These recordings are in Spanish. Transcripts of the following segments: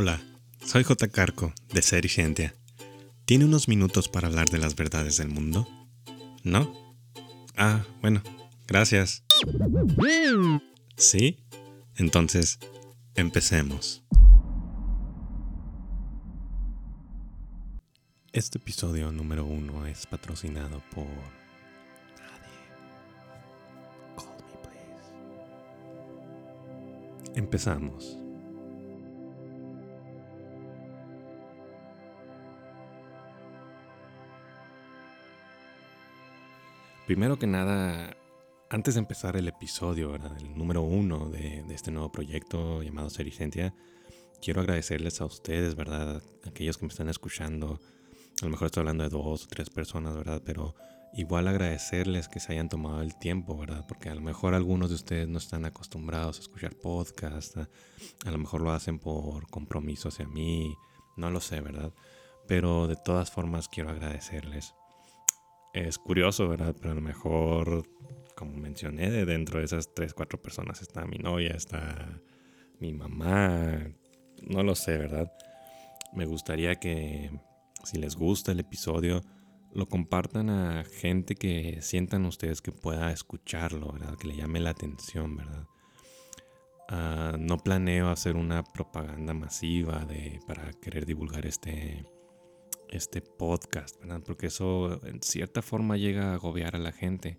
Hola, soy J. Carco, de Ser ¿Tiene unos minutos para hablar de las verdades del mundo? ¿No? Ah, bueno, gracias. ¿Sí? Entonces, empecemos. Este episodio número uno es patrocinado por nadie. Call me, please. Empezamos. Primero que nada, antes de empezar el episodio, el número uno de, este nuevo proyecto llamado Sericentia, quiero agradecerles a ustedes, ¿verdad? Aquellos que me están escuchando. A lo mejor estoy hablando de dos o tres personas, ¿verdad? Pero igual agradecerles que se hayan tomado el tiempo, ¿verdad? Porque a lo mejor algunos de ustedes no están acostumbrados a escuchar podcast, a lo mejor lo hacen por compromiso hacia mí, no lo sé, ¿verdad? Pero de todas formas quiero agradecerles es curioso, ¿verdad? Pero a lo mejor, como mencioné, de dentro de esas tres, cuatro personas está mi novia, está mi mamá, no lo sé, ¿verdad? Me gustaría que, si les gusta el episodio, lo compartan a gente que sientan ustedes que pueda escucharlo, ¿verdad? Que le llame la atención, ¿verdad? Ah, no planeo hacer una propaganda masiva de, para querer divulgar este, este podcast, ¿verdad? Porque eso en cierta forma llega a agobiar a la gente.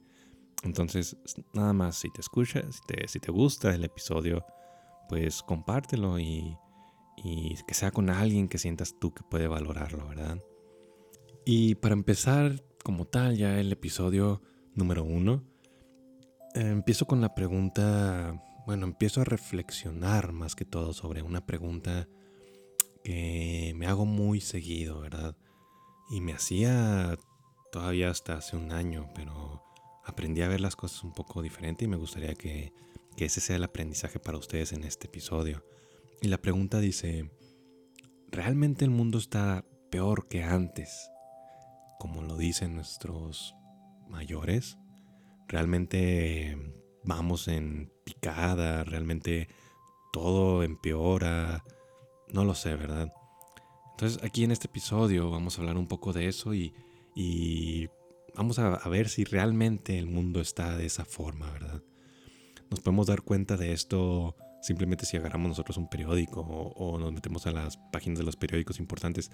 Entonces, nada más, si te escuchas, si te, si te gusta el episodio, pues compártelo y, y, que sea con alguien que sientas tú que puede valorarlo, ¿verdad? Y para empezar, como tal, ya el episodio número uno, eh, empiezo con la pregunta, bueno, empiezo a reflexionar más que todo sobre una pregunta que me hago muy seguido, ¿verdad? Y me hacía todavía hasta hace un año, pero aprendí a ver las cosas un poco diferente y me gustaría que, ese sea el aprendizaje para ustedes en este episodio. Y la pregunta dice, ¿realmente el mundo está peor que antes? Como lo dicen nuestros mayores. ¿Realmente vamos en picada? ¿Realmente todo empeora? No lo sé, ¿verdad? Entonces aquí en este episodio vamos a hablar un poco de eso y, vamos a, ver si realmente el mundo está de esa forma, ¿verdad? Nos podemos dar cuenta de esto simplemente si agarramos nosotros un periódico o, nos metemos a las páginas de los periódicos importantes.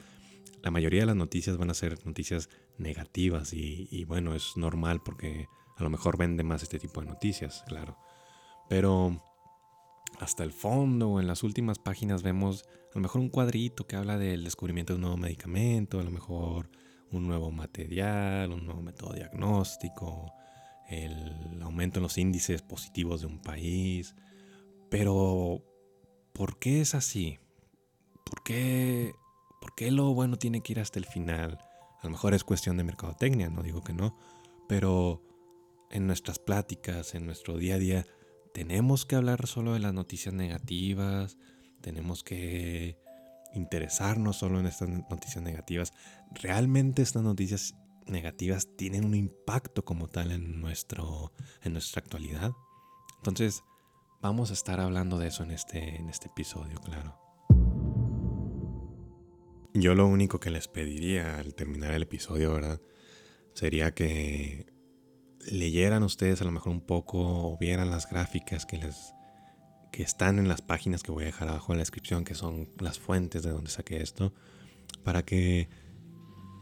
La mayoría de las noticias van a ser noticias negativas y, y bueno, es normal porque a lo mejor vende más este tipo de noticias, claro. Pero hasta el fondo o en las últimas páginas vemos a lo mejor un cuadrito que habla del descubrimiento de un nuevo medicamento, a lo mejor un nuevo material, un nuevo método diagnóstico, el aumento en los índices positivos de un país. Pero, ¿por qué es así? ¿Por qué, ¿Por qué lo bueno tiene que ir hasta el final? A lo mejor es cuestión de mercadotecnia, no digo que no, pero en nuestras pláticas, en nuestro día a día, tenemos que hablar solo de las noticias negativas, tenemos que interesarnos solo en estas noticias negativas. Realmente estas noticias negativas tienen un impacto como tal en, nuestro, en nuestra actualidad. Entonces, vamos a estar hablando de eso en este, en este episodio, claro. Yo lo único que les pediría al terminar el episodio, ¿verdad? Sería que leyeran ustedes a lo mejor un poco o vieran las gráficas que les que están en las páginas que voy a dejar abajo en la descripción, que son las fuentes de donde saqué esto, para que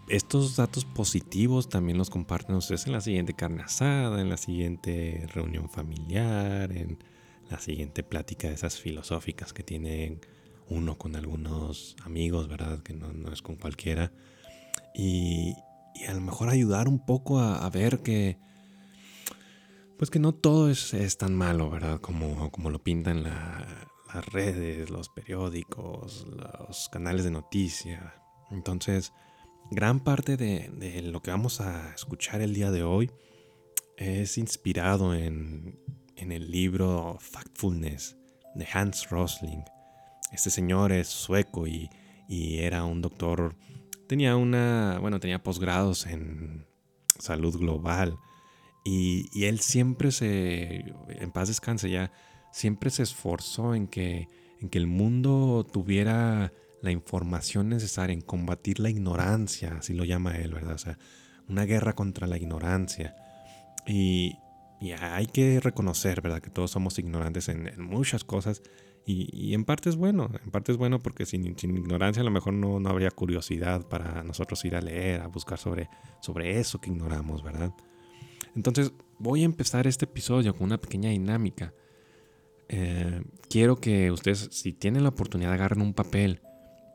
estos datos positivos también los comparten ustedes en la siguiente carne asada, en la siguiente reunión familiar, en la siguiente plática de esas filosóficas que tienen uno con algunos amigos, ¿verdad? Que no, es con cualquiera. Y, y, a lo mejor ayudar un poco a ver que pues que no todo es, tan malo, ¿verdad? Como, como lo pintan las redes, los periódicos, los canales de noticia. Entonces, gran parte de, lo que vamos a escuchar el día de hoy es inspirado en, el libro Factfulness de Hans Rosling. Este señor es sueco y, y era un doctor, tenía una, bueno, tenía posgrados en salud global y, él siempre se, en paz descanse ya, siempre se esforzó en que, en que el mundo tuviera la información necesaria en combatir la ignorancia, así lo llama él, ¿verdad? O sea, una guerra contra la ignorancia. Y, hay que reconocer, ¿verdad? Que todos somos ignorantes en, muchas cosas. Y, en parte es bueno, en parte es bueno porque sin, ignorancia a lo mejor no, no, habría curiosidad para nosotros ir a leer, a buscar sobre, sobre eso que ignoramos, ¿verdad? Entonces voy a empezar este episodio con una pequeña dinámica. Eh, quiero que ustedes, si tienen la oportunidad, agarren un papel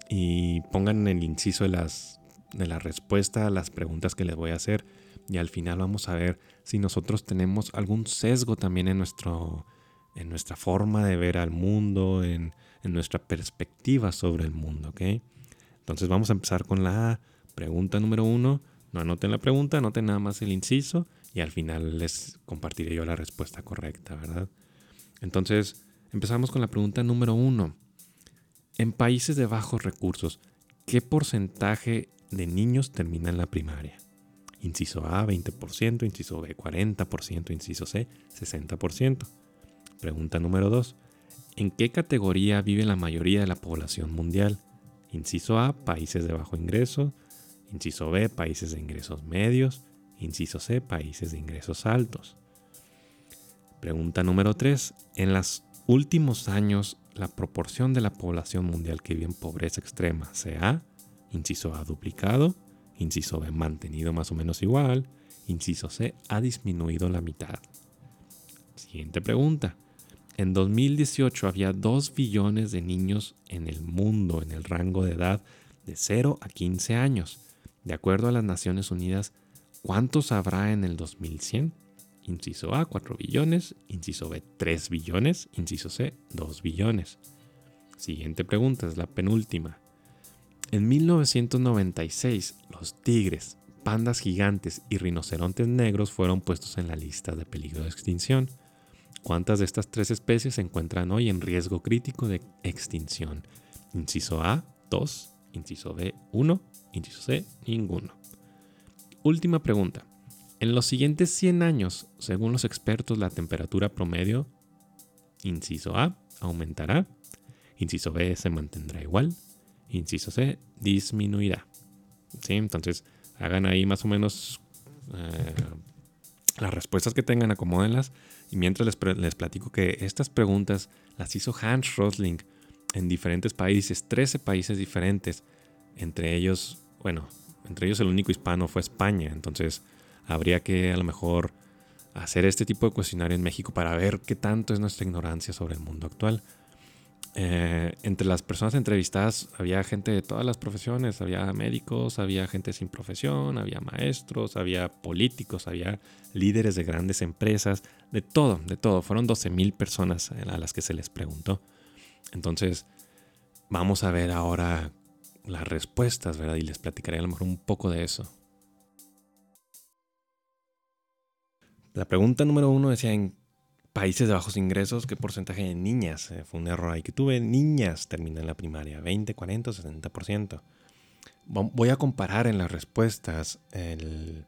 y pongan el inciso de, las, de la respuesta a las preguntas que les voy a hacer. Y al final vamos a ver si nosotros tenemos algún sesgo también en, nuestro, en nuestra forma de ver al mundo, en, en nuestra perspectiva sobre el mundo. Entonces vamos a empezar con la pregunta número uno. No anoten la pregunta, anoten nada más el inciso y al final les compartiré yo la respuesta correcta, ¿verdad? Entonces, empezamos con la pregunta número uno. En países de bajos recursos, ¿qué porcentaje de niños terminan la primaria? Inciso A, 20%, inciso B, 40%, inciso C, 60%. Pregunta número 2. ¿En qué categoría vive la mayoría de la población mundial? Inciso A, países de bajo ingreso. Inciso B, países de ingresos medios. Inciso C, países de ingresos altos. Pregunta número 3. En los últimos años, la proporción de la población mundial que vive en pobreza extrema se ha, inciso A, duplicado, inciso B, mantenido más o menos igual, inciso C, ha disminuido la mitad. Siguiente pregunta. En 2018 había 2 billones de niños en el mundo en el rango de edad de 0 a 15 años. De acuerdo a las Naciones Unidas, ¿cuántos habrá en el 2100? Inciso A, 4 billones. Inciso B, 3 billones. Inciso C, 2 billones. Siguiente pregunta, es la penúltima. En 1996, los tigres, pandas gigantes y rinocerontes negros fueron puestos en la lista de peligro de extinción. ¿Cuántas de estas tres especies se encuentran hoy en riesgo crítico de extinción? Inciso A, 2. Inciso B, 1. Inciso C, ninguno. Última pregunta. En los siguientes 100 años, según los expertos, la temperatura promedio, inciso A, aumentará, inciso B, se mantendrá igual, inciso C, disminuirá. ¿Sí? Entonces, hagan ahí más o menos eh, las respuestas que tengan, acomódenlas. Y mientras les, les, platico que estas preguntas las hizo Hans Rosling en diferentes países, 13 países diferentes. Entre ellos, bueno, entre ellos el único hispano fue España. Entonces, habría que a lo mejor hacer este tipo de cuestionario en México para ver qué tanto es nuestra ignorancia sobre el mundo actual. Eh, entre las personas entrevistadas había gente de todas las profesiones, había médicos, había gente sin profesión, había maestros, había políticos, había líderes de grandes empresas, de todo, de todo. Fueron 12 mil personas a las que se les preguntó. Entonces, vamos a ver ahora las respuestas, ¿verdad? Y les platicaré a lo mejor un poco de eso. La pregunta número uno decía en países de bajos ingresos, ¿qué porcentaje de niñas? Eh, fue un error ahí que tuve. Niñas terminan la primaria, 20, 40, 60%. Voy a comparar en las respuestas el,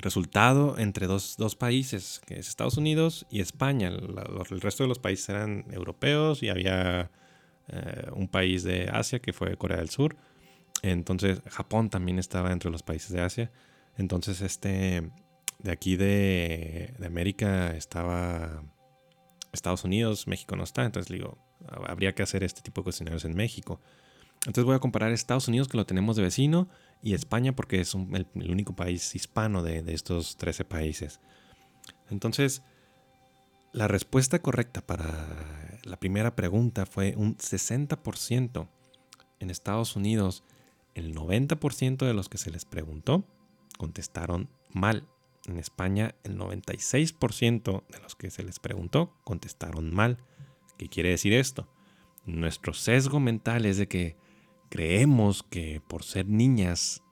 resultado entre dos, países, que es Estados Unidos y España. el resto de los países eran europeos y había eh, un país de Asia que fue Corea del Sur. Entonces Japón también estaba entre los países de Asia. Entonces este, de aquí de, América estaba Estados Unidos, México no está, entonces digo, habría que hacer este tipo de cuestionarios en México. Entonces voy a comparar Estados Unidos, que lo tenemos de vecino, y España, porque es el, único país hispano de, de, estos 13 países. Entonces, la respuesta correcta para la primera pregunta fue un 60%. En Estados Unidos, el 90% de los que se les preguntó contestaron mal. En España, el 96% de los que se les preguntó contestaron mal. ¿Qué quiere decir esto? Nuestro sesgo mental es de que creemos que por ser niñas,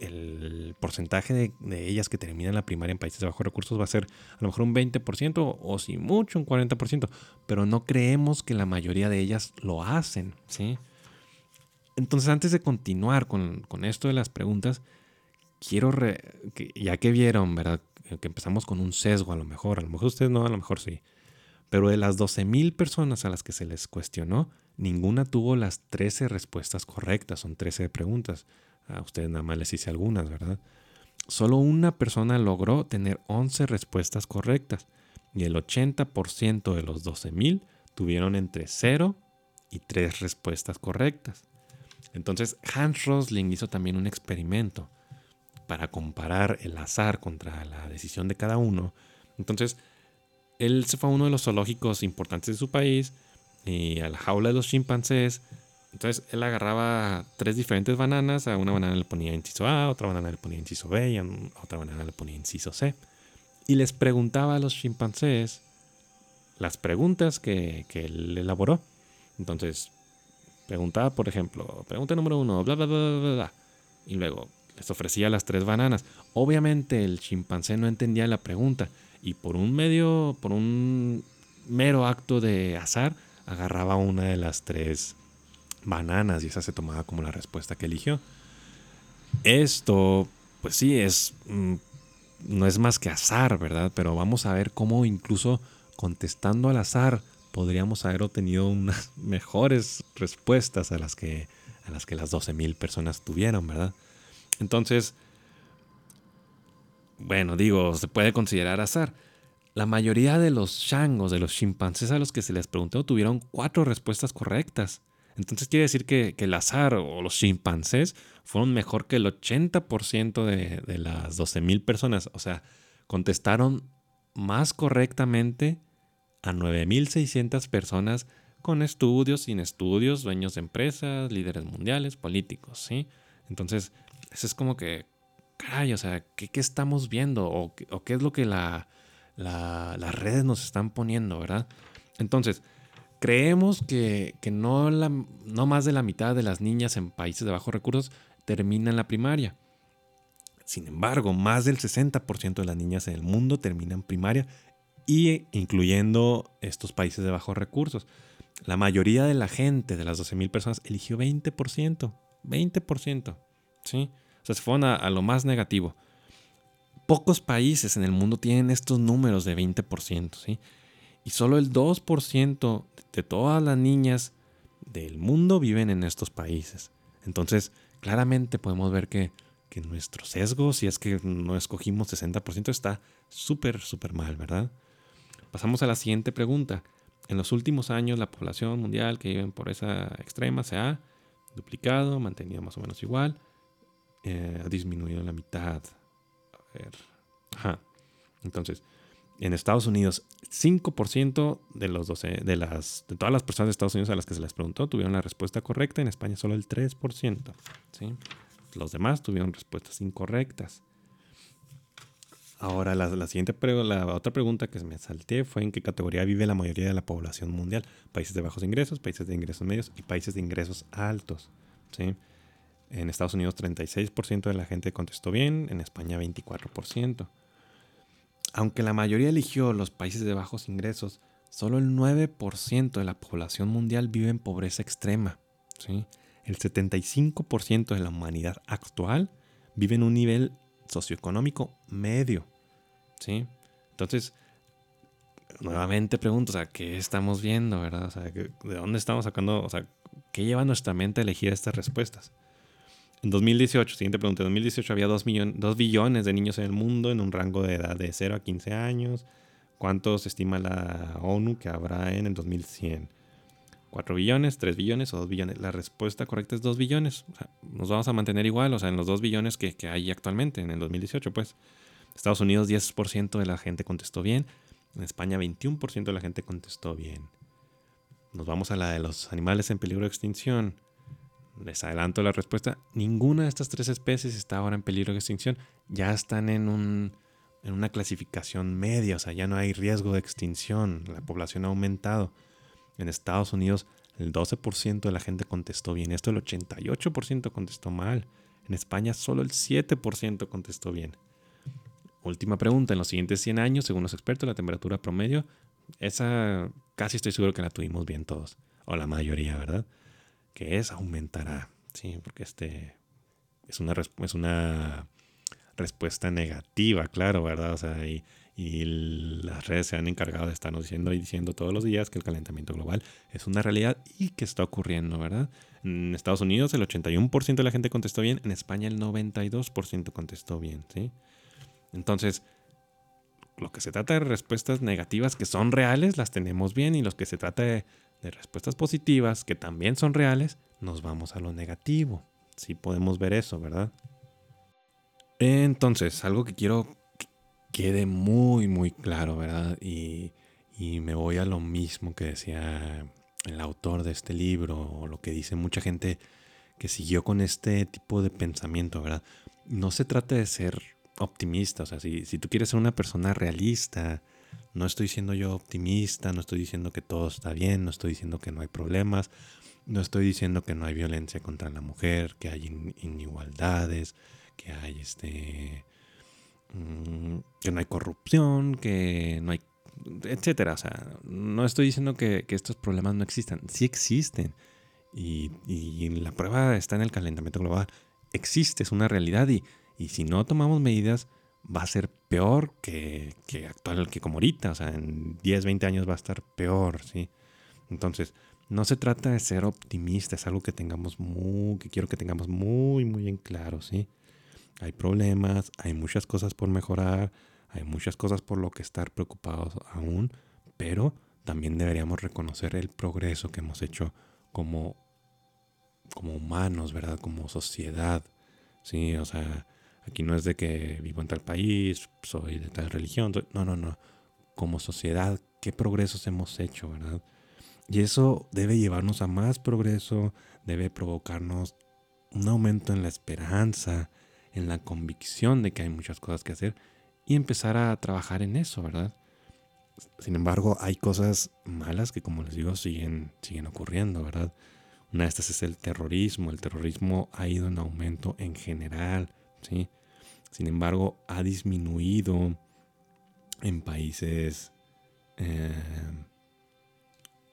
el porcentaje de, ellas que terminan la primaria en países de bajos recursos va a ser a lo mejor un 20% o si mucho un 40%, pero no creemos que la mayoría de ellas lo hacen, ¿sí? Entonces antes de continuar con, con esto de las preguntas, quiero, que, ya que vieron, ¿verdad? Que empezamos con un sesgo a lo mejor, a lo mejor ustedes no, a lo mejor sí. Pero de las 12.000 personas a las que se les cuestionó, ninguna tuvo las 13 respuestas correctas. Son 13 preguntas. A ustedes nada más les hice algunas, ¿verdad? Solo una persona logró tener 11 respuestas correctas. Y el 80% de los 12.000 tuvieron entre 0 y 3 respuestas correctas. Entonces Hans Rosling hizo también un experimento para comparar el azar contra la decisión de cada uno. Entonces él se fue a uno de los zoológicos importantes de su país y a la jaula de los chimpancés. Entonces él agarraba tres diferentes bananas, a una banana le ponía inciso A, otra banana le ponía inciso B y a otra banana le ponía inciso C. Y les preguntaba a los chimpancés las preguntas que, que él elaboró. Entonces, preguntaba, por ejemplo, pregunta número uno, bla, bla, bla, bla, bla. Y luego les ofrecía las tres bananas. Obviamente el chimpancé no entendía la pregunta y por un medio, por un mero acto de azar, agarraba una de las tres bananas y esa se tomaba como la respuesta que eligió. Esto, pues sí, es mm, no es más que azar, ¿verdad? Pero vamos a ver cómo incluso contestando al azar podríamos haber obtenido unas mejores respuestas a las que a las que las 12.000 personas tuvieron, ¿verdad? Entonces, bueno, digo, se puede considerar azar. La mayoría de los changos, de los chimpancés a los que se les preguntó, tuvieron cuatro respuestas correctas. Entonces quiere decir que, el azar o los chimpancés fueron mejor que el 80% de, de las 12.000 personas. O sea, contestaron más correctamente a 9.600 personas con estudios, sin estudios, dueños de empresas, líderes mundiales, políticos, ¿sí? Entonces, eso es como que, caray, o sea, ¿qué, estamos viendo? ¿O, qué es lo que la, las redes nos están poniendo, verdad? Entonces, creemos que, no, la, no más de la mitad de las niñas en países de bajos recursos terminan la primaria. Sin embargo, más del 60% de las niñas en el mundo terminan primaria y incluyendo estos países de bajos recursos. La mayoría de la gente, de las 12.000 personas, eligió 20%. 20%. ¿Sí? O sea, se fueron a, lo más negativo. Pocos países en el mundo tienen estos números de 20%, ¿sí? Y solo el 2% de todas las niñas del mundo viven en estos países. Entonces, claramente podemos ver que, que nuestro sesgo, si es que no escogimos 60%, está súper, súper mal, ¿verdad? Pasamos a la siguiente pregunta. En los últimos años, la población mundial que vive por esa extrema se ha duplicado, mantenido más o menos igual. Eh, ha disminuido la mitad. A ver. Ajá. Entonces, en Estados Unidos, 5% de, los 12, de, las, de todas las personas de Estados Unidos a las que se les preguntó tuvieron la respuesta correcta. En España, solo el 3%. ¿sí? Los demás tuvieron respuestas incorrectas. Ahora, la, la siguiente la otra pregunta que me salté fue en qué categoría vive la mayoría de la población mundial. Países de bajos ingresos, países de ingresos medios y países de ingresos altos. ¿sí? En Estados Unidos 36% de la gente contestó bien, en España 24%. Aunque la mayoría eligió los países de bajos ingresos, solo el 9% de la población mundial vive en pobreza extrema. ¿sí? El 75% de la humanidad actual vive en un nivel socioeconómico medio. Entonces, nuevamente pregunto, o sea, ¿qué estamos viendo, verdad? ¿de dónde estamos sacando, o sea, qué lleva nuestra mente a elegir estas respuestas? En 2018, siguiente pregunta, en 2018 había 2, billones de niños en el mundo en un rango de edad de 0 a 15 años. ¿Cuántos estima la ONU que habrá en el 2100? ¿4 billones, 3 billones o 2 billones? La respuesta correcta es 2 billones. nos vamos a mantener igual, o sea, en los 2 billones que, que hay actualmente, en el 2018, pues. Estados Unidos 10% de la gente contestó bien. En España 21% de la gente contestó bien. Nos vamos a la de los animales en peligro de extinción les adelanto la respuesta, ninguna de estas tres especies está ahora en peligro de extinción. Ya están en, un, en una clasificación media, o sea, ya no hay riesgo de extinción. La población ha aumentado. En Estados Unidos el 12% de la gente contestó bien. Esto el 88% contestó mal. En España solo el 7% contestó bien. Última pregunta. En los siguientes 100 años, según los expertos, la temperatura promedio, esa casi estoy seguro que la tuvimos bien todos. O la mayoría, ¿verdad? Que es aumentará, ¿sí? Porque este es una, es una respuesta negativa, claro, ¿verdad? O sea, y, y las redes se han encargado de estarnos diciendo y diciendo todos los días que el calentamiento global es una realidad y que está ocurriendo, ¿verdad? En Estados Unidos el 81% de la gente contestó bien, en España el 92% contestó bien, ¿sí? Entonces, lo que se trata de respuestas negativas que son reales, las tenemos bien, y los que se trata de, respuestas positivas que también son reales, nos vamos a lo negativo. Sí podemos ver eso, ¿verdad? Entonces, algo que quiero que quede muy, muy claro, ¿verdad? Y, y me voy a lo mismo que decía el autor de este libro, o lo que dice mucha gente que siguió con este tipo de pensamiento, ¿verdad? No se trata de ser optimista. O sea, si, si tú quieres ser una persona realista, no estoy siendo yo optimista, no estoy diciendo que todo está bien, no estoy diciendo que no hay problemas, no estoy diciendo que no hay violencia contra la mujer, que hay inigualdades, que hay este. Mm, que no hay corrupción, que no hay. etcétera. O sea, no estoy diciendo que, estos problemas no existan. Sí existen. Y, y la prueba está en el calentamiento global. Existe, es una realidad y y si no tomamos medidas, va a ser peor que, que actual, que como ahorita. O sea, en 10, 20 años va a estar peor, ¿sí? Entonces, no se trata de ser optimistas, es algo que tengamos muy, que quiero que tengamos muy, muy en claro, ¿sí? Hay problemas, hay muchas cosas por mejorar, hay muchas cosas por lo que estar preocupados aún, pero también deberíamos reconocer el progreso que hemos hecho como, como humanos, ¿verdad? Como sociedad, ¿sí? O sea, Aquí no es de que vivo en tal país, soy de tal religión. No, no, no. Como sociedad, ¿qué progresos hemos hecho, verdad? Y eso debe llevarnos a más progreso, debe provocarnos un aumento en la esperanza, en la convicción de que hay muchas cosas que hacer y empezar a trabajar en eso, ¿verdad? Sin embargo, hay cosas malas que, como les digo, siguen, siguen ocurriendo, ¿verdad? Una de estas es el terrorismo. El terrorismo ha ido en aumento en general. ¿Sí? Sin embargo, ha disminuido en países eh,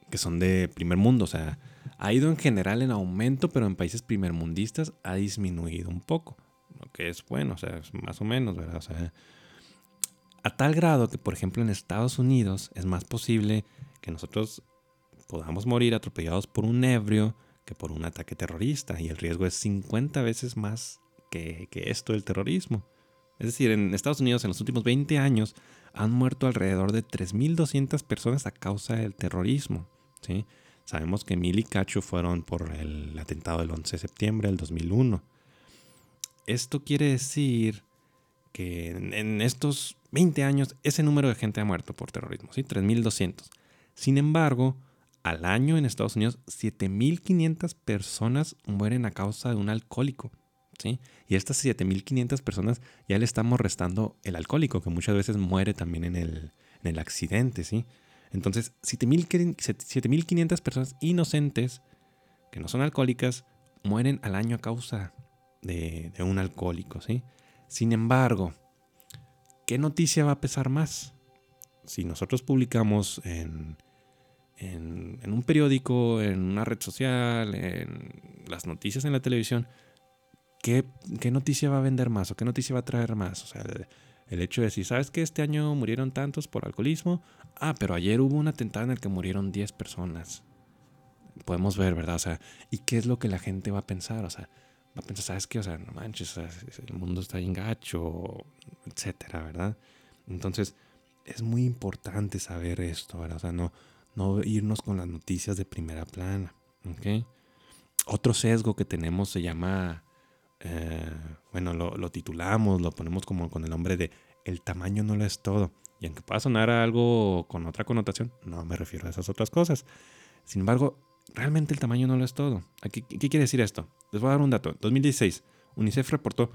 que son de primer mundo. O sea, ha ido en general en aumento, pero en países primermundistas ha disminuido un poco. Lo que es bueno, o sea, es más o menos, ¿verdad? O sea, a tal grado que, por ejemplo, en Estados Unidos es más posible que nosotros podamos morir atropellados por un ebrio que por un ataque terrorista. Y el riesgo es 50 veces más que, esto del terrorismo. Es decir, en Estados Unidos en los últimos 20 años han muerto alrededor de 3.200 personas a causa del terrorismo. ¿sí? Sabemos que mil y cacho fueron por el atentado del 11 de septiembre del 2001. Esto quiere decir que en, estos 20 años ese número de gente ha muerto por terrorismo, ¿sí? 3.200. Sin embargo, al año en Estados Unidos 7.500 personas mueren a causa de un alcohólico. Y a estas 7.500 personas ya le estamos restando el alcohólico, que muchas veces muere también en el, en el accidente, ¿sí? Entonces, 7.500 personas inocentes, que no son alcohólicas, mueren al año a causa de, un alcohólico, ¿sí? Sin embargo, ¿qué noticia va a pesar más? Si nosotros publicamos en, un periódico, en una red social, en las noticias en la televisión, ¿qué, noticia va a vender más o qué noticia va a traer más? O sea, el, hecho de decir, ¿sabes que este año murieron tantos por alcoholismo? Ah, pero ayer hubo un atentado en el que murieron 10 personas. Podemos ver, ¿verdad? O sea, ¿y qué es lo que la gente va a pensar? O sea, va a pensar, ¿sabes qué? O sea, no manches, el mundo está en gacho, etcétera, ¿verdad? Entonces, es muy importante saber esto, ¿verdad? O sea, no, no irnos con las noticias de primera plana, ¿ok? Otro sesgo que tenemos se llama eh, bueno, lo, titulamos, lo ponemos como con el nombre de El tamaño no lo es todo. Y aunque pueda sonar algo con otra connotación, no me refiero a esas otras cosas. Sin embargo, realmente el tamaño no lo es todo. ¿Qué, qué quiere decir esto? Les voy a dar un dato. En 2016, UNICEF reportó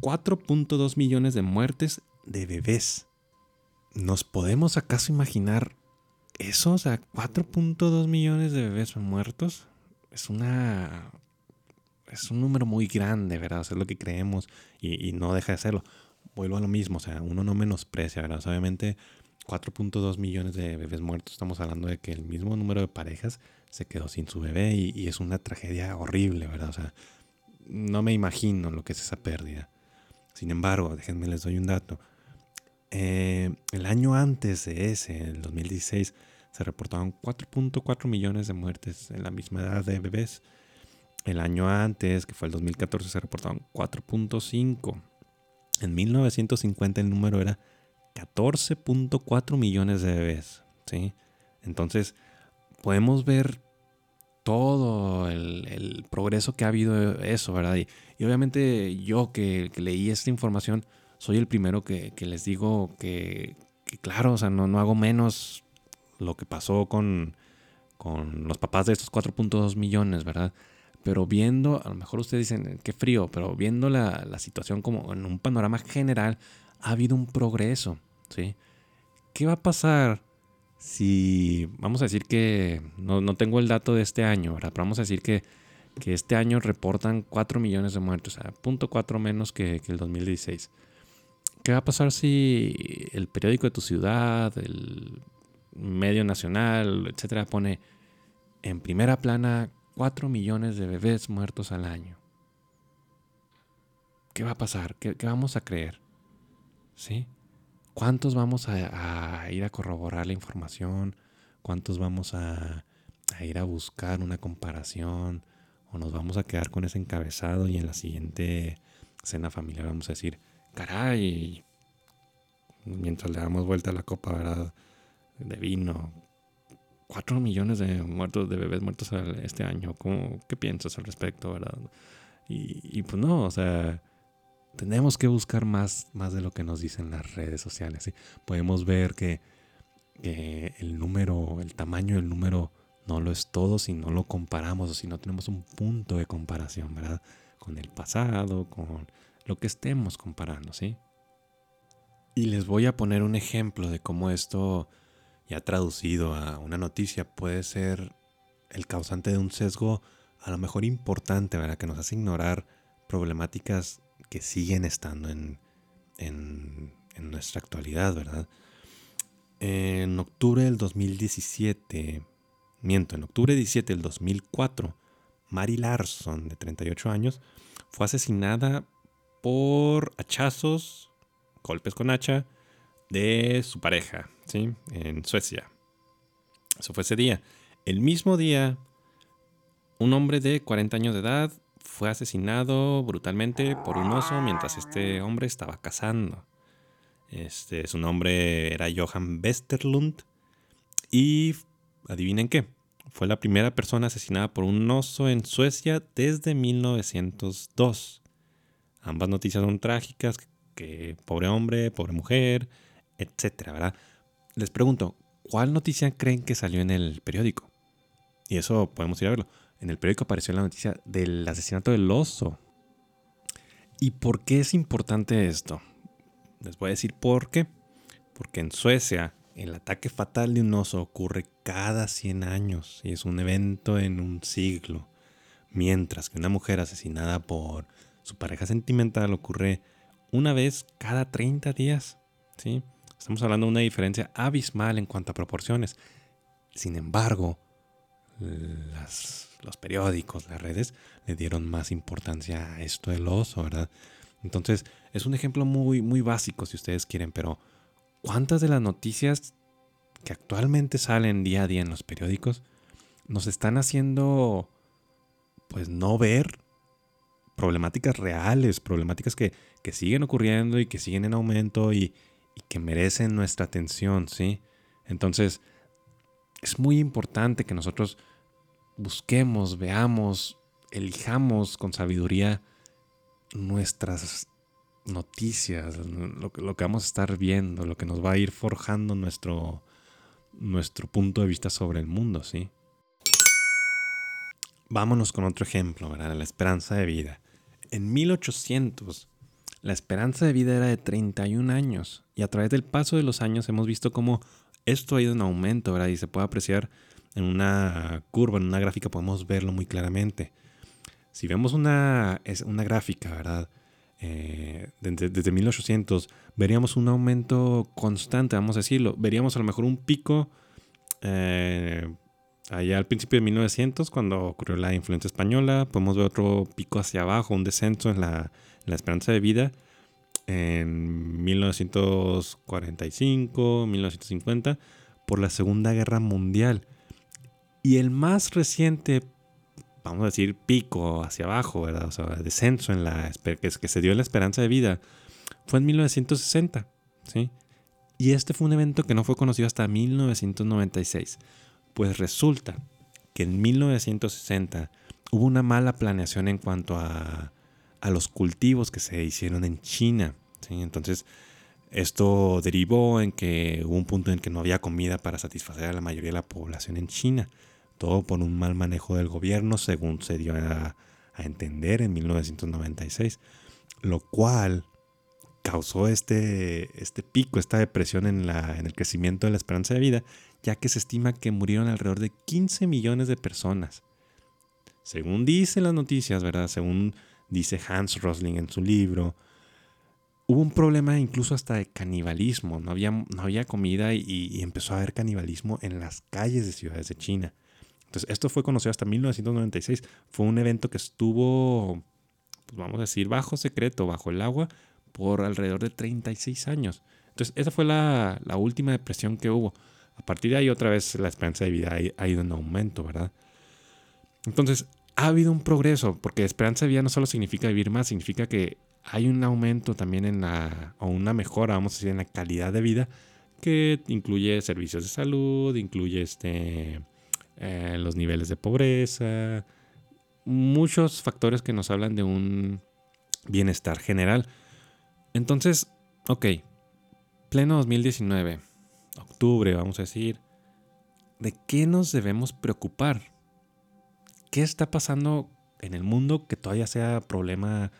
4.2 millones de muertes de bebés. ¿Nos podemos acaso imaginar eso? O sea, 4.2 millones de bebés muertos. Es una es un número muy grande, ¿verdad? es lo que creemos y, no deja de serlo. Vuelvo a lo mismo, o sea, uno no menosprecia, ¿verdad? obviamente 4.2 millones de bebés muertos, estamos hablando de que el mismo número de parejas se quedó sin su bebé y, y es una tragedia horrible, ¿verdad? O sea, no me imagino lo que es esa pérdida. Sin embargo, déjenme les doy un dato. Eh, el año antes de ese, el 2016, se reportaban 4.4 millones de muertes en la misma edad de bebés. El año antes, que fue el 2014, se reportaban 4.5. En 1950 el número era 14.4 millones de bebés. ¿sí? Entonces, podemos ver todo el, progreso que ha habido eso, ¿verdad? Y, obviamente yo que, leí esta información, soy el primero que, les digo que, claro, o sea, no, no hago menos lo que pasó con, con los papás de estos 4.2 millones, ¿verdad? Pero viendo, a lo mejor ustedes dicen, qué frío, pero viendo la, la situación como en un panorama general, ha habido un progreso, ¿sí? ¿Qué va a pasar si, vamos a decir que, no, no tengo el dato de este año. Pero vamos a decir que, que este año reportan 4 millones de muertos, o sea, punto 4 menos que el 2016. ¿Qué va a pasar si el periódico de tu ciudad, el medio nacional, etcétera, pone en primera plana 4 millones de bebés muertos al año. ¿Qué va a pasar? ¿Qué, vamos a creer? ¿Sí? ¿Cuántos vamos a, ir a corroborar la información? ¿Cuántos vamos a, ir a buscar una comparación? ¿O nos vamos a quedar con ese encabezado y en la siguiente cena familiar vamos a decir, caray, mientras le damos vuelta a la copa, ¿verdad? De vino, 4 millones de muertos, de bebés muertos este año. ¿Cómo, ¿Qué piensas al respecto, verdad? Y, pues no, o sea, tenemos que buscar más, más de lo que nos dicen las redes sociales. Podemos ver que, que, el número, el tamaño del número no lo es todo si no lo comparamos o si no tenemos un punto de comparación, ¿verdad? Con el pasado, con lo que estemos comparando, ¿sí? Y les voy a poner un ejemplo de cómo esto ya traducido a una noticia puede ser el causante de un sesgo a lo mejor importante, ¿verdad? Que nos hace ignorar problemáticas que siguen estando en, en, nuestra actualidad, ¿verdad? En octubre del 2017, miento, en octubre 17 del 2004, Mary Larson, de 38 años, fue asesinada por hachazos, golpes con hacha, de su pareja, ¿sí? En Suecia. Eso fue ese día. El mismo día, un hombre de 40 años de edad fue asesinado brutalmente por un oso mientras este hombre estaba cazando. Este, su nombre era Johan Westerlund. Y adivinen qué, fue la primera persona asesinada por un oso en Suecia desde 1902. Ambas noticias son trágicas, que pobre hombre, pobre mujer, etcétera, ¿verdad? Les pregunto, ¿cuál noticia creen que salió en el periódico? Y eso podemos ir a verlo. En el periódico apareció la noticia del asesinato del oso. ¿Y por qué es importante esto? Les voy a decir por qué. Porque en Suecia el ataque fatal de un oso ocurre cada 100 años y es un evento en un siglo. Mientras que una mujer asesinada por su pareja sentimental ocurre una vez cada 30 días. ¿sí? Estamos hablando de una diferencia abismal en cuanto a proporciones. Sin embargo, los periódicos, las redes, le dieron más importancia a esto del oso, ¿verdad? Entonces, es un ejemplo muy, muy básico si ustedes quieren, pero ¿cuántas de las noticias que actualmente salen día a día en los periódicos nos están haciendo, pues, no ver problemáticas reales, problemáticas que, que siguen ocurriendo y que siguen en aumento y, y que merecen nuestra atención, ¿sí? Entonces, es muy importante que nosotros busquemos, veamos, elijamos con sabiduría nuestras noticias, lo, lo, que vamos a estar viendo, lo que nos va a ir forjando nuestro, nuestro punto de vista sobre el mundo, ¿sí? Vámonos con otro ejemplo, ¿verdad? La esperanza de vida. En 1800, la esperanza de vida era de 31 años y a través del paso de los años hemos visto cómo esto ha ido en aumento, ¿verdad? Y se puede apreciar en una curva, en una gráfica, podemos verlo muy claramente. Si vemos una, una gráfica, ¿verdad? Eh, desde, 1800, veríamos un aumento constante, vamos a decirlo. Veríamos a lo mejor un pico eh, allá al principio de 1900, cuando ocurrió la influencia española. Podemos ver otro pico hacia abajo, un descenso en la la esperanza de vida en 1945, 1950, por la Segunda Guerra Mundial. Y el más reciente, vamos a decir, pico hacia abajo, ¿verdad? O sea, descenso en la, que se dio en la esperanza de vida, fue en 1960, ¿sí? Y este fue un evento que no fue conocido hasta 1996. Pues resulta que en 1960 hubo una mala planeación en cuanto a, a los cultivos que se hicieron en China. Entonces, esto derivó en que hubo un punto en que no había comida para satisfacer a la mayoría de la población en China. Todo por un mal manejo del gobierno, según se dio a, a entender en 1996. Lo cual causó este, este pico, esta depresión en, la, en el crecimiento de la esperanza de vida, ya que se estima que murieron alrededor de 15 millones de personas. Según dicen las noticias, ¿verdad? Según dice Hans Rosling en su libro, hubo un problema incluso hasta de canibalismo. No había, no había comida y, empezó a haber canibalismo en las calles de ciudades de China. Entonces, esto fue conocido hasta 1996. Fue un evento que estuvo, pues vamos a decir, bajo secreto, bajo el agua, por alrededor de 36 años. Entonces, esa fue la, última depresión que hubo. A partir de ahí, otra vez la esperanza de vida ha, ido en aumento, ¿verdad? Entonces, ha habido un progreso, porque esperanza de vida no solo significa vivir más, significa que hay un aumento también en la, o una mejora, vamos a decir, en la calidad de vida, que incluye servicios de salud, incluye este, eh, los niveles de pobreza, muchos factores que nos hablan de un bienestar general. Entonces, ok, pleno 2019, octubre, vamos a decir, ¿de qué nos debemos preocupar? ¿Qué está pasando en el mundo que todavía sea problema,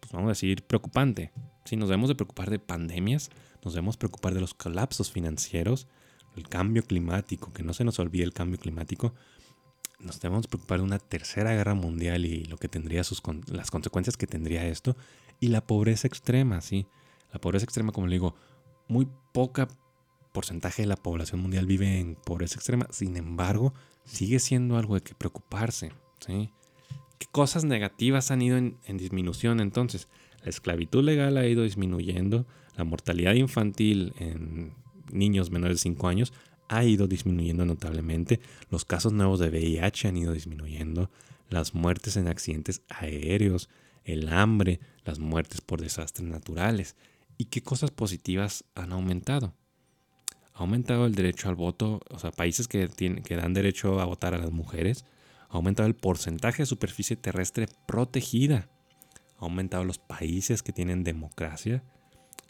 pues vamos a decir, preocupante? Si nos debemos de preocupar de pandemias, nos debemos preocupar de los colapsos financieros, el cambio climático, que no se nos olvide el cambio climático, nos debemos preocupar de una tercera guerra mundial y lo que tendría sus las consecuencias que tendría esto y la pobreza extrema, sí. La pobreza extrema, como le digo, muy poca porcentaje de la población mundial vive en pobreza extrema. Sin embargo, sigue siendo algo de que preocuparse, ¿sí? ¿Qué cosas negativas han ido en, en disminución entonces? La esclavitud legal ha ido disminuyendo, la mortalidad infantil en niños menores de 5 años ha ido disminuyendo notablemente, los casos nuevos de VIH han ido disminuyendo, las muertes en accidentes aéreos, el hambre, las muertes por desastres naturales. ¿Y qué cosas positivas han aumentado? Ha aumentado el derecho al voto, o sea, países que, tienen, que dan derecho a votar a las mujeres. Ha aumentado el porcentaje de superficie terrestre protegida. Ha aumentado los países que tienen democracia.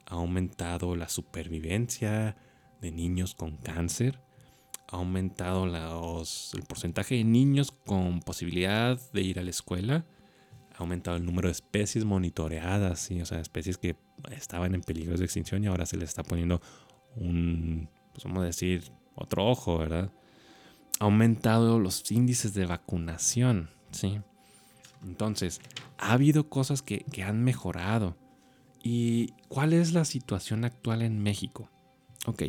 Ha aumentado la supervivencia de niños con cáncer. Ha aumentado el porcentaje de niños con posibilidad de ir a la escuela ha aumentado el número de especies monitoreadas, o sea, especies que estaban en peligro de extinción y ahora se les está poniendo un, pues vamos a decir, otro ojo, ¿verdad? Ha aumentado los índices de vacunación, ¿sí? Entonces, ha habido cosas que, que han mejorado. ¿Y cuál es la situación actual en México? Ok,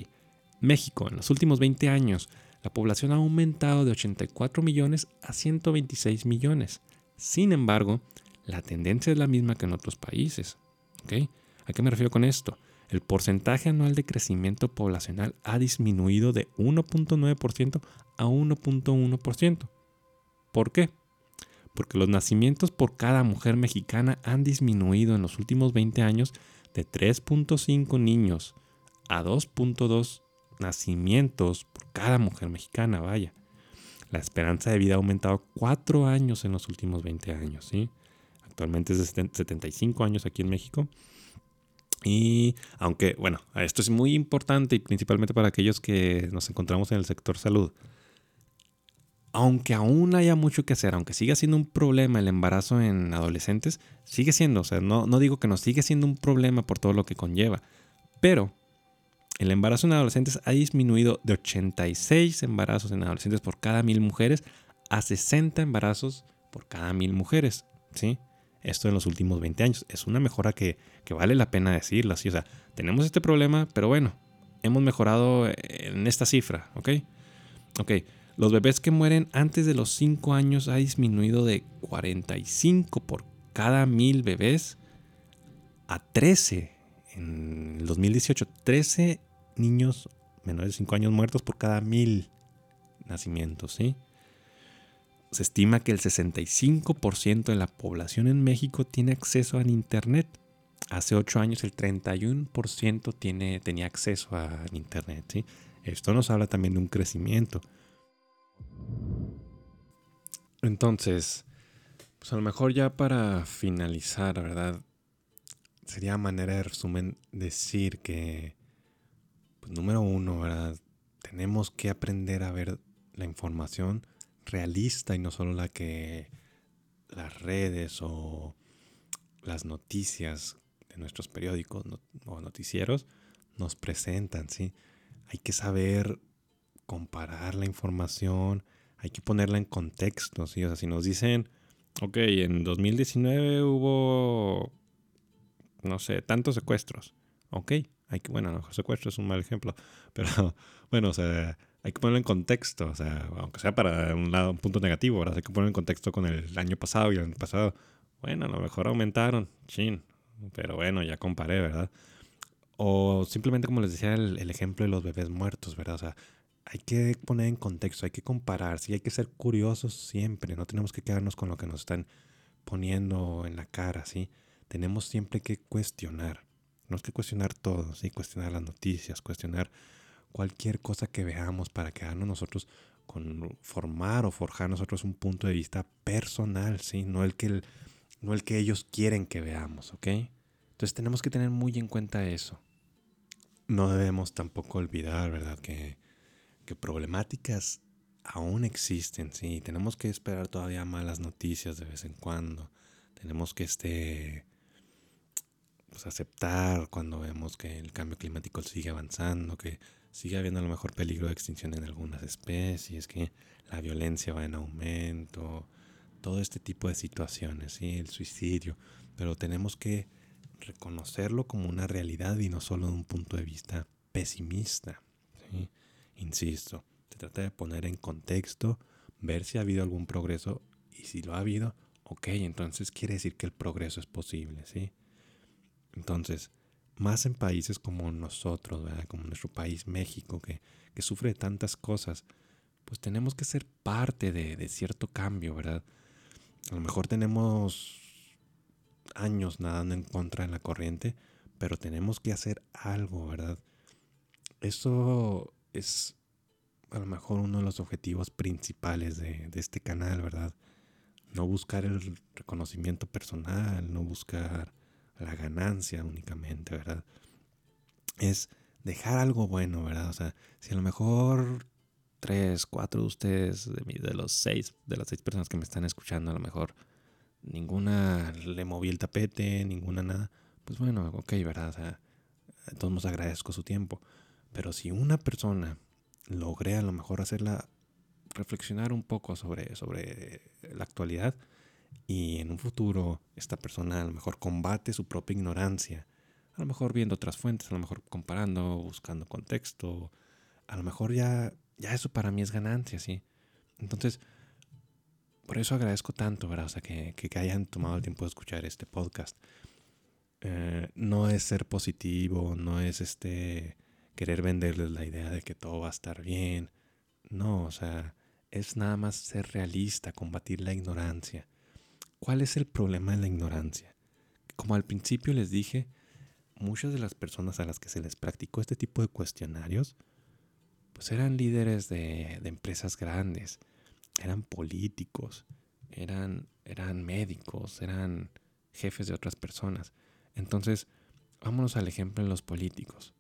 México, en los últimos 20 años, la población ha aumentado de 84 millones a 126 millones. Sin embargo, la tendencia es la misma que en otros países. ¿A qué me refiero con esto? El porcentaje anual de crecimiento poblacional ha disminuido de 1.9% a 1.1%. ¿Por qué? Porque los nacimientos por cada mujer mexicana han disminuido en los últimos 20 años de 3.5 niños a 2.2 nacimientos por cada mujer mexicana, vaya. La esperanza de vida ha aumentado 4 años en los últimos 20 años, ¿sí? Actualmente es de 75 años aquí en México. Y aunque, bueno, esto es muy importante y principalmente para aquellos que nos encontramos en el sector salud. Aunque aún haya mucho que hacer, aunque siga siendo un problema el embarazo en adolescentes, sigue siendo, o sea, no, no digo que no, sigue siendo un problema por todo lo que conlleva. Pero el embarazo en adolescentes ha disminuido de 86 embarazos en adolescentes por cada mil mujeres a 60 embarazos por cada mil mujeres, ¿sí? Esto en los últimos 20 años. Es una mejora que, vale la pena decirlo así. O sea, tenemos este problema, pero bueno, hemos mejorado en esta cifra, ¿ok? Ok, los bebés que mueren antes de los 5 años ha disminuido de 45 por cada mil bebés a 13 en el 2018, 13 niños menores de 5 años muertos por cada mil nacimientos, ¿sí? Se estima que el 65% de la población en México tiene acceso a Internet. Hace 8 años el 31% tiene, tenía acceso a Internet. Esto nos habla también de un crecimiento. Entonces, pues a lo mejor ya para finalizar, ¿verdad? Sería manera de resumen decir que, pues número uno, ¿verdad? Tenemos que aprender a ver la información realista y no solo la que las redes o las noticias de nuestros periódicos o noticieros nos presentan, ¿sí? Hay que saber comparar la información, hay que ponerla en contexto, ¿sí? O sea, si nos dicen, ok, en 2019 hubo, no sé, tantos secuestros, ok, hay que, bueno, a lo mejor secuestro es un mal ejemplo, pero bueno, o sea, hay que ponerlo en contexto, o sea, aunque sea para un lado, un punto negativo, ¿verdad? Hay que ponerlo en contexto con el año pasado y el año pasado. Bueno, a lo mejor aumentaron, chin, pero bueno, ya comparé, ¿verdad? O simplemente como les decía el, el ejemplo de los bebés muertos, ¿verdad? O sea, hay que poner en contexto, hay que comparar, sí, hay que ser curiosos siempre, no tenemos que quedarnos con lo que nos están poniendo en la cara, ¿sí? Tenemos siempre que cuestionar, es que cuestionar todo, ¿sí? Cuestionar las noticias, cuestionar cualquier cosa que veamos para quedarnos nosotros con formar o forjar nosotros un punto de vista personal, ¿sí? No el que, no el que ellos quieren que veamos, ¿ok? Entonces tenemos que tener muy en cuenta eso. No debemos tampoco olvidar, ¿verdad? Que que problemáticas aún existen, sí. Tenemos que esperar todavía malas noticias de vez en cuando. Tenemos que este, pues, aceptar cuando vemos que el cambio climático sigue avanzando, que sigue habiendo a lo mejor peligro de extinción en algunas especies, que la violencia va en aumento, todo este tipo de situaciones, ¿sí? el suicidio. Pero tenemos que reconocerlo como una realidad y no solo de un punto de vista pesimista. Insisto, se trata de poner en contexto, ver si ha habido algún progreso y si lo ha habido, ok, entonces quiere decir que el progreso es posible, ¿sí? Entonces, más en países como nosotros, ¿verdad? Como nuestro país México, que, que sufre de tantas cosas, pues tenemos que ser parte de, de cierto cambio, ¿verdad? A lo mejor tenemos años nadando en contra de la corriente, pero tenemos que hacer algo, ¿verdad? Eso es a lo mejor uno de los objetivos principales de, este canal, ¿verdad? No buscar el reconocimiento personal, no buscar la ganancia únicamente, ¿verdad? Es dejar algo bueno, ¿verdad? O sea, si a lo mejor tres, cuatro de ustedes, de, los seis, de las seis personas que me están escuchando, a lo mejor ninguna le moví el tapete, ninguna nada, pues bueno, ok, ¿verdad? O sea, a todos agradezco su tiempo. Pero si una persona logré a lo mejor hacerla reflexionar un poco sobre, sobre la actualidad y en un futuro esta persona a lo mejor combate su propia ignorancia, a lo mejor viendo otras fuentes, a lo mejor comparando, buscando contexto, a lo mejor ya, ya eso para mí es ganancia, ¿sí? Entonces, por eso agradezco tanto, ¿verdad? O sea, que, que hayan tomado el tiempo de escuchar este podcast. Eh, no es ser positivo, no es este querer venderles la idea de que todo va a estar bien. No, o sea, es nada más ser realista, combatir la ignorancia. ¿Cuál es el problema de la ignorancia? Como al principio les dije, muchas de las personas a las que se les practicó este tipo de cuestionarios, pues eran líderes de, empresas grandes, eran políticos, eran, eran médicos, eran jefes de otras personas. Entonces, vámonos al ejemplo en los políticos.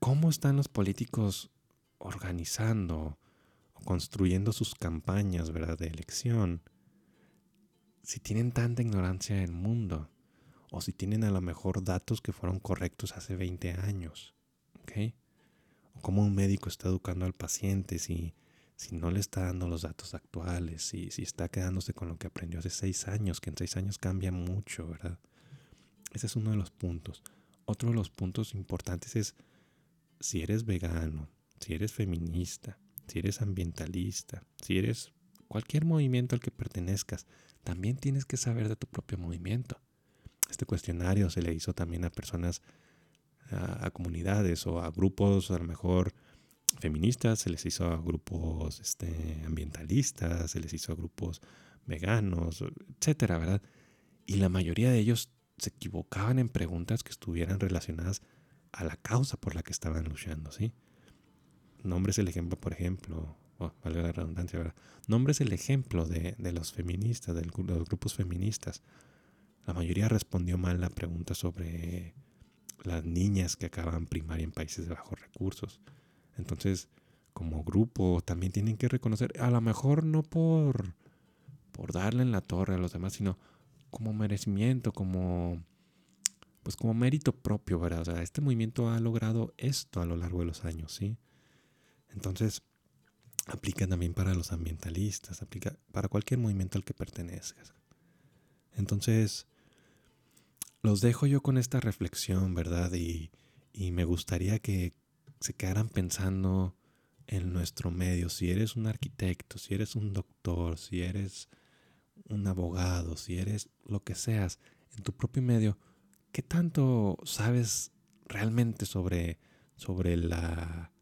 ¿Cómo están los políticos organizando o construyendo sus campañas ¿verdad? de elección? Si tienen tanta ignorancia en el mundo o si tienen a lo mejor datos que fueron correctos hace 20 años. ¿ok? O cómo un médico está educando al paciente si, si no le está dando los datos actuales, si, si está quedándose con lo que aprendió hace 6 años, que en 6 años cambia mucho, ¿verdad? Ese es uno de los puntos. Otro de los puntos importantes es si eres vegano, si eres feminista, si eres ambientalista, si eres cualquier movimiento al que pertenezcas, también tienes que saber de tu propio movimiento. este cuestionario se le hizo también a personas, a, comunidades o a grupos a lo mejor feministas, se les hizo a grupos este, ambientalistas, se les hizo a grupos veganos, etcétera, ¿verdad? Y la mayoría de ellos se equivocaban en preguntas que estuvieran relacionadas a la causa por la que estaban luchando, ¿sí? Nombres el ejemplo, por ejemplo, oh, valga la redundancia, ¿verdad? Nombres el ejemplo de, los feministas, de los grupos feministas. La mayoría respondió mal la pregunta sobre las niñas que acaban primaria en países de bajos recursos. Entonces, como grupo, también tienen que reconocer, a lo mejor no por, por darle en la torre a los demás, sino como merecimiento, como pues como mérito propio, ¿verdad? O sea, este movimiento ha logrado esto a lo largo de los años, ¿sí? Entonces, aplica también para los ambientalistas, aplica para cualquier movimiento al que pertenezcas. Entonces, los dejo yo con esta reflexión, ¿verdad? Y, y me gustaría que se quedaran pensando en nuestro medio. Si eres un arquitecto, si eres un doctor, si eres un abogado, si eres lo que seas, en tu propio medio, ¿qué tanto sabes realmente sobre, sobre la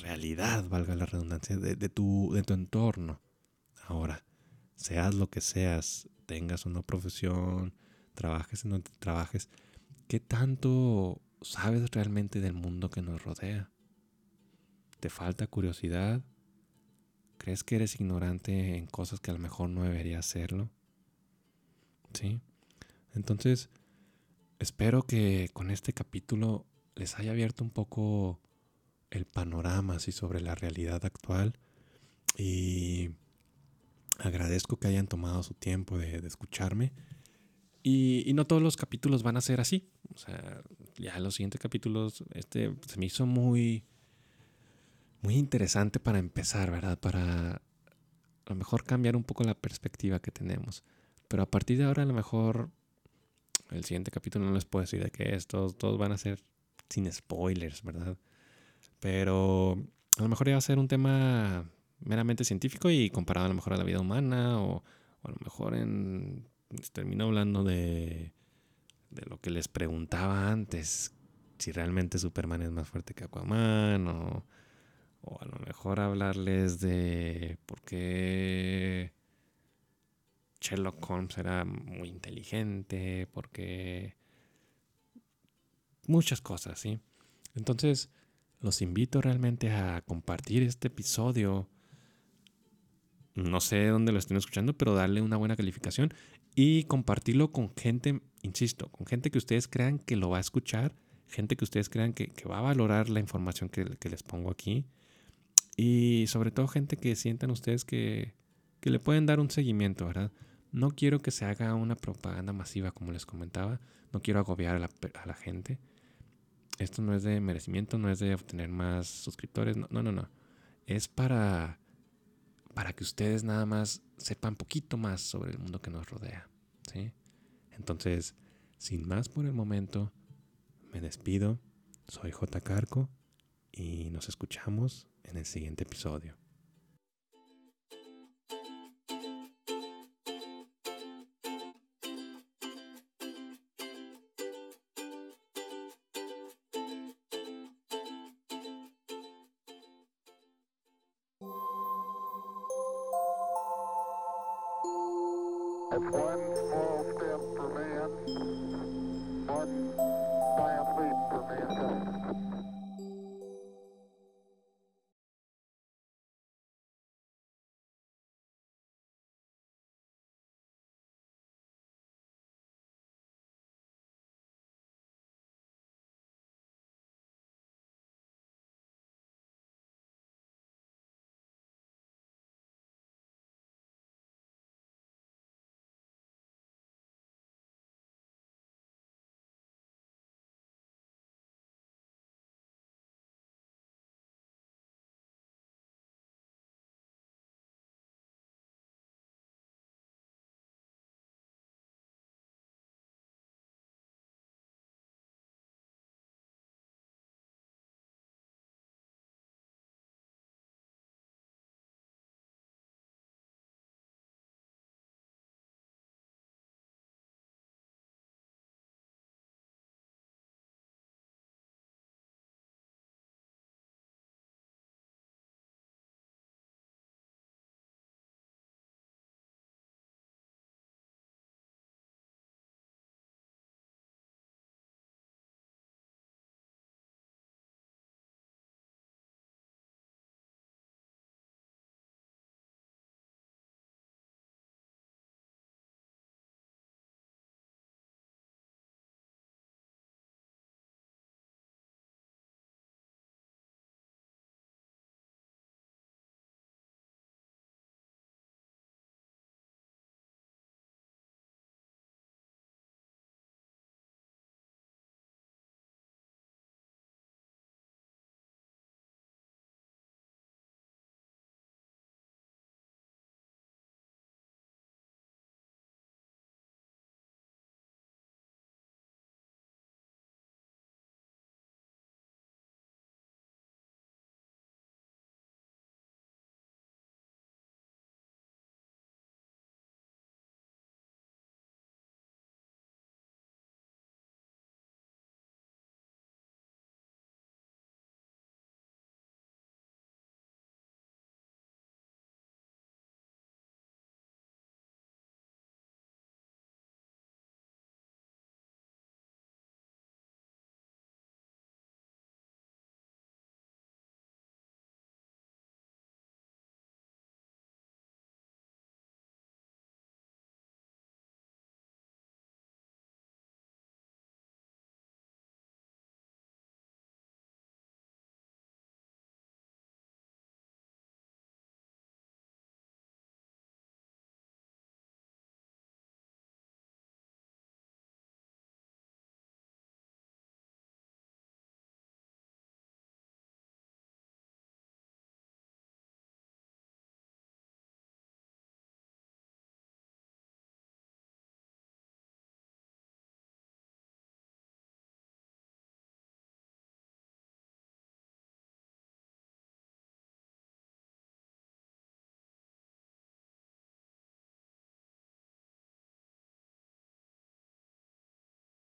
realidad, valga la redundancia, de, tu, de tu entorno? Ahora, seas lo que seas, tengas una profesión, trabajes en donde trabajes, ¿qué tanto sabes realmente del mundo que nos rodea? ¿Te falta curiosidad? ¿Crees que eres ignorante en cosas que a lo mejor no deberías serlo? ¿Sí? Entonces, espero que con este capítulo les haya abierto un poco el panorama así sobre la realidad actual y agradezco que hayan tomado su tiempo de, escucharme y, y, no todos los capítulos van a ser así o sea ya los siguientes capítulos este se me hizo muy muy interesante para empezar, ¿verdad? Para a lo mejor cambiar un poco la perspectiva que tenemos. Pero a partir de ahora a lo mejor el siguiente capítulo no les puedo decir de qué es, todos, van a ser sin spoilers, ¿verdad? Pero a lo mejor iba a ser un tema meramente científico y comparado a lo mejor a la vida humana o, a lo mejor en termino hablando de, de lo que les preguntaba antes, si realmente Superman es más fuerte que Aquaman o o a lo mejor hablarles de por qué Sherlock Holmes era muy inteligente, porque muchas cosas, ¿sí? Entonces, los invito realmente a compartir este episodio. No sé dónde lo estén escuchando, pero darle una buena calificación y compartirlo con gente, insisto, con gente que ustedes crean que lo va a escuchar, gente que ustedes crean que, va a valorar la información que les pongo aquí y sobre todo gente que sientan ustedes que, le pueden dar un seguimiento, ¿verdad? No quiero que se haga una propaganda masiva como les comentaba, no quiero agobiar a la, a la gente. Esto no es de merecimiento, no es de obtener más suscriptores, no, no, no. Es para, para que ustedes nada más sepan poquito más sobre el mundo que nos rodea, ¿sí? Entonces, sin más por el momento, me despido. Soy J. Carco y nos escuchamos en el siguiente episodio.